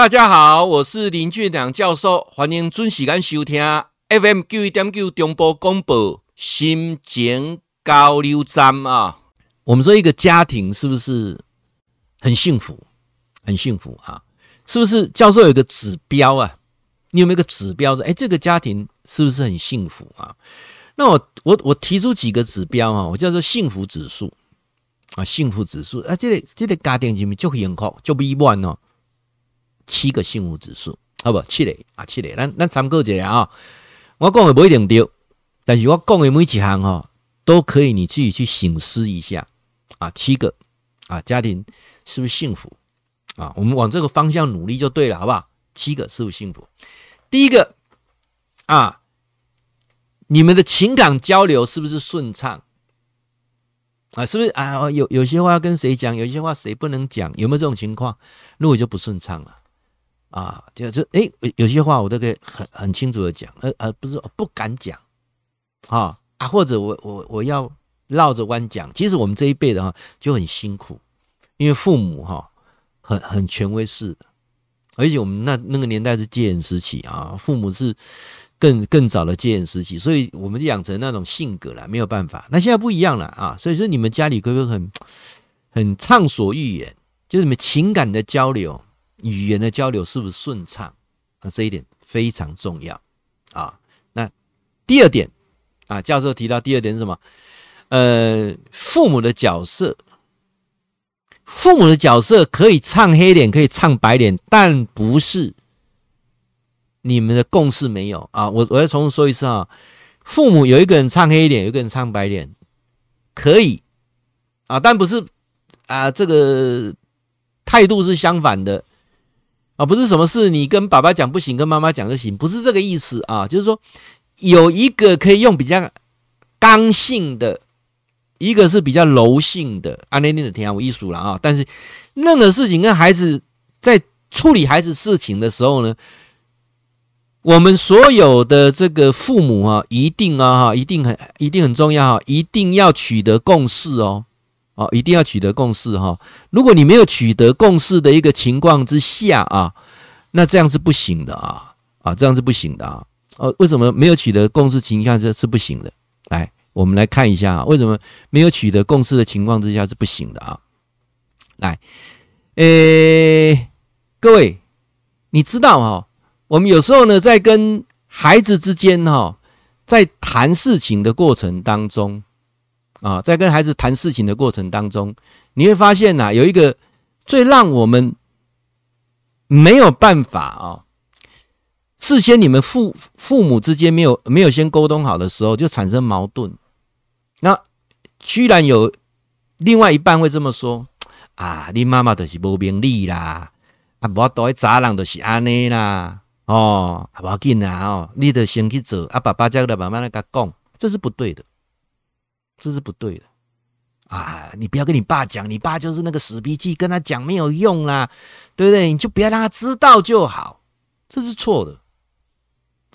大家好，我是林俊良教授，欢迎准时间收听 FM 九一点九中波广播心情交流站啊。我们说一个家庭是不是很幸福？很幸福啊？是不是？教授有个指标啊？你有没有一个指标说，哎，这个家庭是不是很幸福啊？那我我我提出几个指标啊，我叫做幸福指数啊，幸福指数啊，这个这个家庭里面就幸福，就不一般哦。七个幸福指数，好不？七个啊，七个，咱咱参考一下啊。我讲的不一定对，但是我讲的每一项哈，都可以你自己去醒思一下啊。七个啊，家庭是不是幸福啊？我们往这个方向努力就对了，好不好？七个是不是幸福？第一个啊，你们的情感交流是不是顺畅啊？是不是啊？有有些话跟谁讲，有些话谁不能讲？有没有这种情况？如果就不顺畅了。啊，就是哎，有些话我都可以很很清楚的讲，而而不是不敢讲，啊啊，或者我我我要绕着弯讲。其实我们这一辈的哈就很辛苦，因为父母哈很很权威式的，而且我们那那个年代是戒严时期啊，父母是更更早的戒严时期，所以我们就养成那种性格了，没有办法。那现在不一样了啊，所以说你们家里可不可以很很畅所欲言，就是你们情感的交流。语言的交流是不是顺畅？啊这一点非常重要啊。那第二点啊，教授提到第二点是什么？呃，父母的角色，父母的角色可以唱黑脸，可以唱白脸，但不是你们的共识没有啊。我我再重复说一次啊，父母有一个人唱黑脸，有一个人唱白脸，可以啊，但不是啊，这个态度是相反的。啊，不是什么事你跟爸爸讲不行，跟妈妈讲就行，不是这个意思啊。就是说，有一个可以用比较刚性的，一个是比较柔性的，安内内的挺有艺术了啊。但是，任何事情跟孩子在处理孩子事情的时候呢，我们所有的这个父母啊，一定啊哈，一定很一定很重要哈，一定要取得共识哦。哦，一定要取得共识哈！如果你没有取得共识的一个情况之下啊，那这样是不行的啊！啊，这样是不行的啊！哦，为什么没有取得共识情况下是不行的？来，我们来看一下，为什么没有取得共识的情况之下是不行的啊？来，诶，各位，你知道哈，我们有时候呢，在跟孩子之间哈，在谈事情的过程当中。啊，在跟孩子谈事情的过程当中，你会发现呐，有一个最让我们没有办法啊，事先你们父父母之间没有没有先沟通好的时候，就产生矛盾。那居然有另外一半会这么说：啊，你妈妈就是无名利啦，啊，我都会砸人都是安尼啦，哦，不要紧啦，哦，你得先去做，啊，爸爸叫他慢慢来跟他讲，这是不对的。这是不对的啊！你不要跟你爸讲，你爸就是那个死脾气，跟他讲没有用啦，对不对？你就不要让他知道就好，这是错的。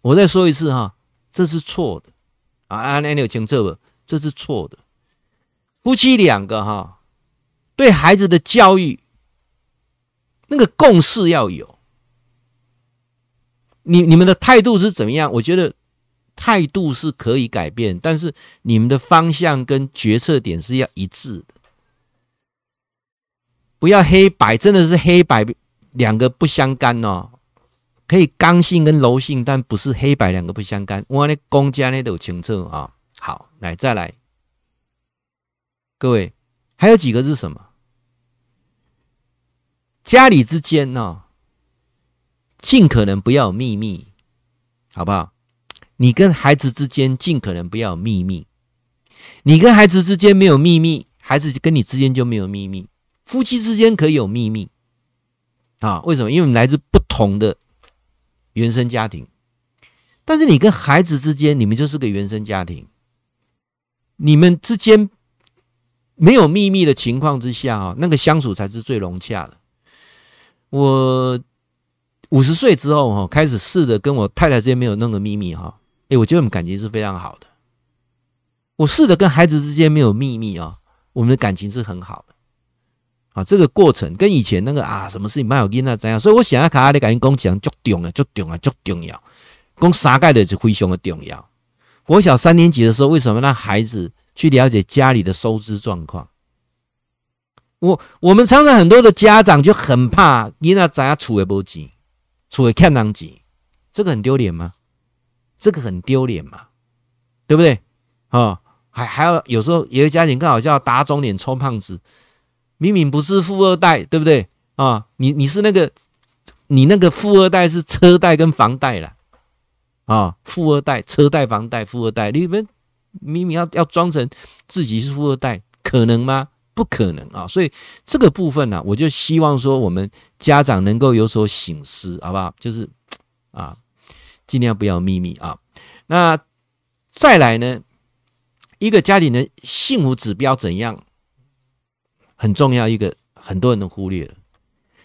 我再说一次哈，这是错的啊！那你有清楚不？这是错的。夫妻两个哈，对孩子的教育，那个共识要有。你你们的态度是怎么样？我觉得。态度是可以改变，但是你们的方向跟决策点是要一致的，不要黑白，真的是黑白两个不相干哦。可以刚性跟柔性，但不是黑白两个不相干。我那公家那都清楚啊。好，来再来，各位还有几个是什么？家里之间呢，尽可能不要有秘密，好不好？你跟孩子之间尽可能不要有秘密，你跟孩子之间没有秘密，孩子跟你之间就没有秘密。夫妻之间可以有秘密啊？为什么？因为我们来自不同的原生家庭，但是你跟孩子之间，你们就是个原生家庭，你们之间没有秘密的情况之下啊，那个相处才是最融洽的。我五十岁之后哈，开始试着跟我太太之间没有那个秘密哈。哎，我觉得我们感情是非常好的。我试着跟孩子之间没有秘密啊，我们的感情是很好的。啊，这个过程跟以前那个啊，什么事情没有劲啊，怎样？所以我想要卡阿的赶紧讲讲，足重要，足重要，足重要。讲三个的就非常的重要。我小三年级的时候，为什么让孩子去了解家里的收支状况？我我们常常很多的家长就很怕，因为咱家厝也无钱，厝也欠人钱，这个很丢脸吗？这个很丢脸嘛，对不对？啊、哦，还还有有时候有些家庭更好笑，打肿脸充胖子。明明不是富二代，对不对啊？你你是那个，你那个富二代是车贷跟房贷了啊！富二代车贷房贷，富二代，你们明明要要装成自己是富二代，可能吗？不可能啊！所以这个部分呢、啊，我就希望说，我们家长能够有所省思，好不好？就是啊，尽量不要秘密啊。那再来呢，一个家庭的幸福指标怎样？很重要一个，很多人都忽略了。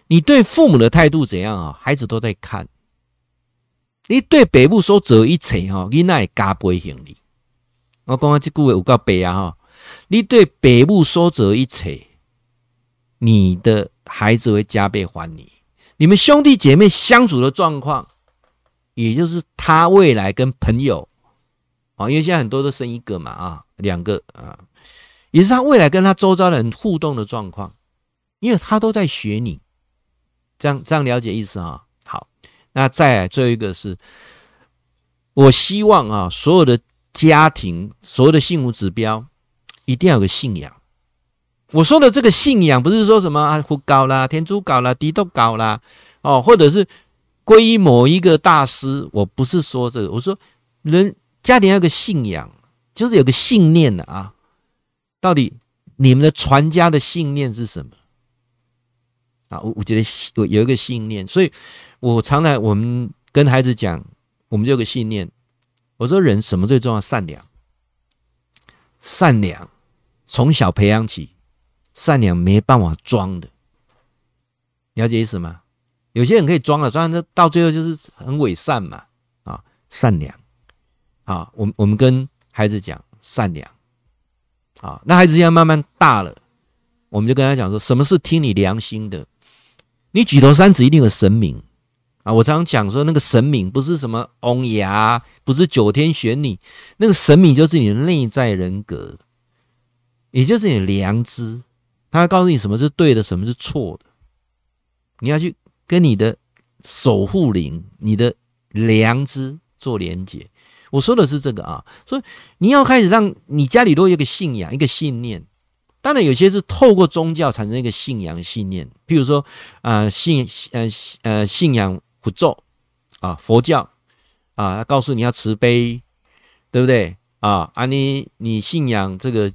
你对父母的态度怎样啊？孩子都在看。你对北部所做一切哈，你那也加倍行李。我刚刚这句话有够白啊哈！你对北部所做一切，你的孩子会加倍还你。你们兄弟姐妹相处的状况，也就是他未来跟朋友啊，因为现在很多都生一个嘛啊，两个啊。也是他未来跟他周遭的人互动的状况，因为他都在学你，这样这样了解意思啊？好，那再来最后一个是，我希望啊，所有的家庭，所有的幸福指标，一定要有个信仰。我说的这个信仰，不是说什么啊佛教啦、天主教啦、基督教啦，哦，或者是皈依某一个大师，我不是说这个，我说人家庭要有个信仰，就是有个信念的啊。到底你们的传家的信念是什么？啊，我我觉得有有一个信念，所以我常常我们跟孩子讲，我们就有个信念。我说人什么最重要？善良，善良，从小培养起，善良没办法装的，了解意思吗？有些人可以装了，装这到最后就是很伪善嘛。啊，善良，啊，我们我们跟孩子讲善良。啊，那孩子现在慢慢大了，我们就跟他讲说，什么是听你良心的？你举头三尺一定有神明啊！我常常讲说，那个神明不是什么翁爷，不是九天玄女，那个神明就是你的内在人格，也就是你的良知，他会告诉你什么是对的，什么是错的。你要去跟你的守护灵、你的良知做连结。我说的是这个啊，所以你要开始让你家里都有一个信仰、一个信念。当然，有些是透过宗教产生一个信仰、信念，譬如说啊、呃，信呃呃信仰佛咒啊，佛教啊，告诉你要慈悲，对不对啊？啊，你你信仰这个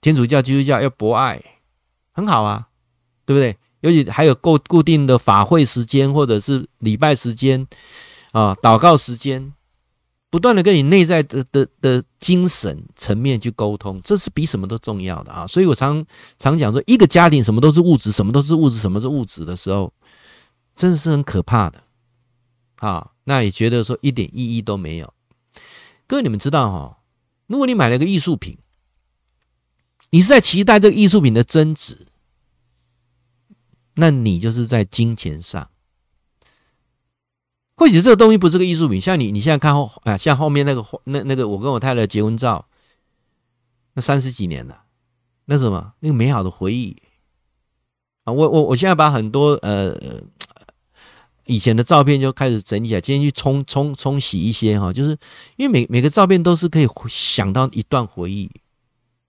天主教、基督教要博爱，很好啊，对不对？尤其还有固固定的法会时间，或者是礼拜时间啊，祷告时间。不断的跟你内在的的的精神层面去沟通，这是比什么都重要的啊！所以我常常讲说，一个家庭什么都是物质，什么都是物质，什么是物质的时候，真的是很可怕的啊！那也觉得说一点意义都没有。各位你们知道哈，如果你买了个艺术品，你是在期待这个艺术品的增值，那你就是在金钱上。或许这个东西不是个艺术品，像你你现在看后啊，像后面那个那那个我跟我太太结婚照，那三十几年了，那什么那个美好的回忆啊，我我我现在把很多呃以前的照片就开始整理起来，今天去冲冲冲洗一些哈，就是因为每每个照片都是可以想到一段回忆，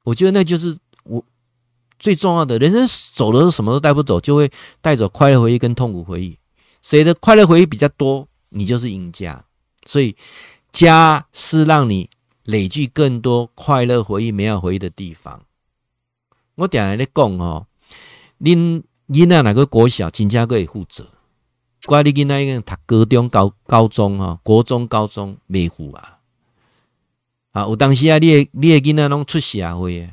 我觉得那就是最重要的，人生走的时候什么都带不走，就会带走快乐回忆跟痛苦回忆，谁的快乐回忆比较多？你就是赢家，所以家是让你累积更多快乐回忆、美好回忆的地方。我点来咧讲哦，恁囡仔哪个国小，真正可以负责。怪你囡仔已经读高中、高高中哈，国中、高中没负啊。啊，有当时啊，你的你的囡仔拢出社会，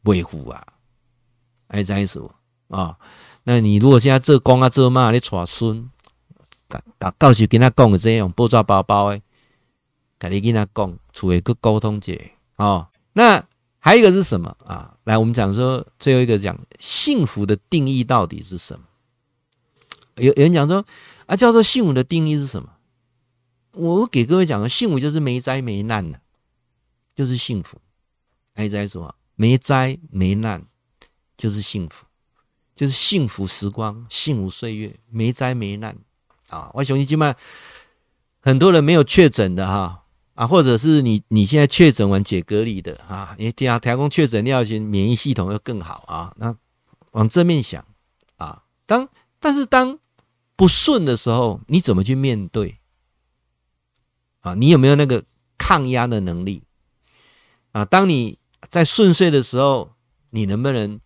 没负啊，还怎说啊？那你如果现在做公啊做妈，你带孙。教教授跟他讲的这样，布抓包包的，跟你跟他讲，厝里去沟通一下哦。那还有一个是什么啊？来，我们讲说最后一个讲幸福的定义到底是什么？有有人讲说啊，叫做幸福的定义是什么？我给各位讲，幸福就是没灾没难的，就是幸福。爱在说没灾没难就是幸福，就是幸福时光、幸福岁月，没灾没难啊！我相信今晚很多人没有确诊的哈啊，或者是你你现在确诊完解隔离的啊，你听啊，台工确诊，你要先免疫系统要更好啊。那往正面想啊，当但是当不顺的时候，你怎么去面对啊？你有没有那个抗压的能力啊？当你在顺遂的时候，你能不能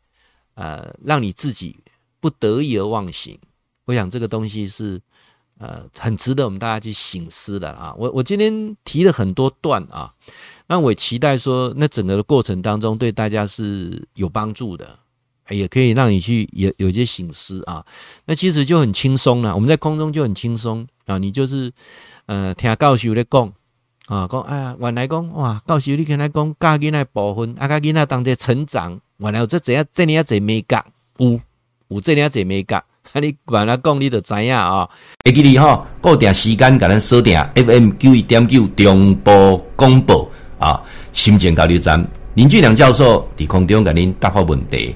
呃让你自己不得意而忘形？我想这个东西是呃很值得我们大家去省思的啊。我我今天提了很多段啊，那我也期待说，那整个的过程当中对大家是有帮助的，也可以让你去有有些省思啊。那其实就很轻松了，我们在空中就很轻松啊，你就是呃听教授在讲。啊，讲哎呀，原来讲哇，教授你跟他讲教囡仔部分，啊，教囡仔当在成长，原来有这怎样这样子美甲，有有这样子美感，你原来讲你就知影啊。会记你吼，固定时间甲咱锁定 FM 九一点九中波广播啊，心情交流站林俊良教授伫空中甲您答复问题。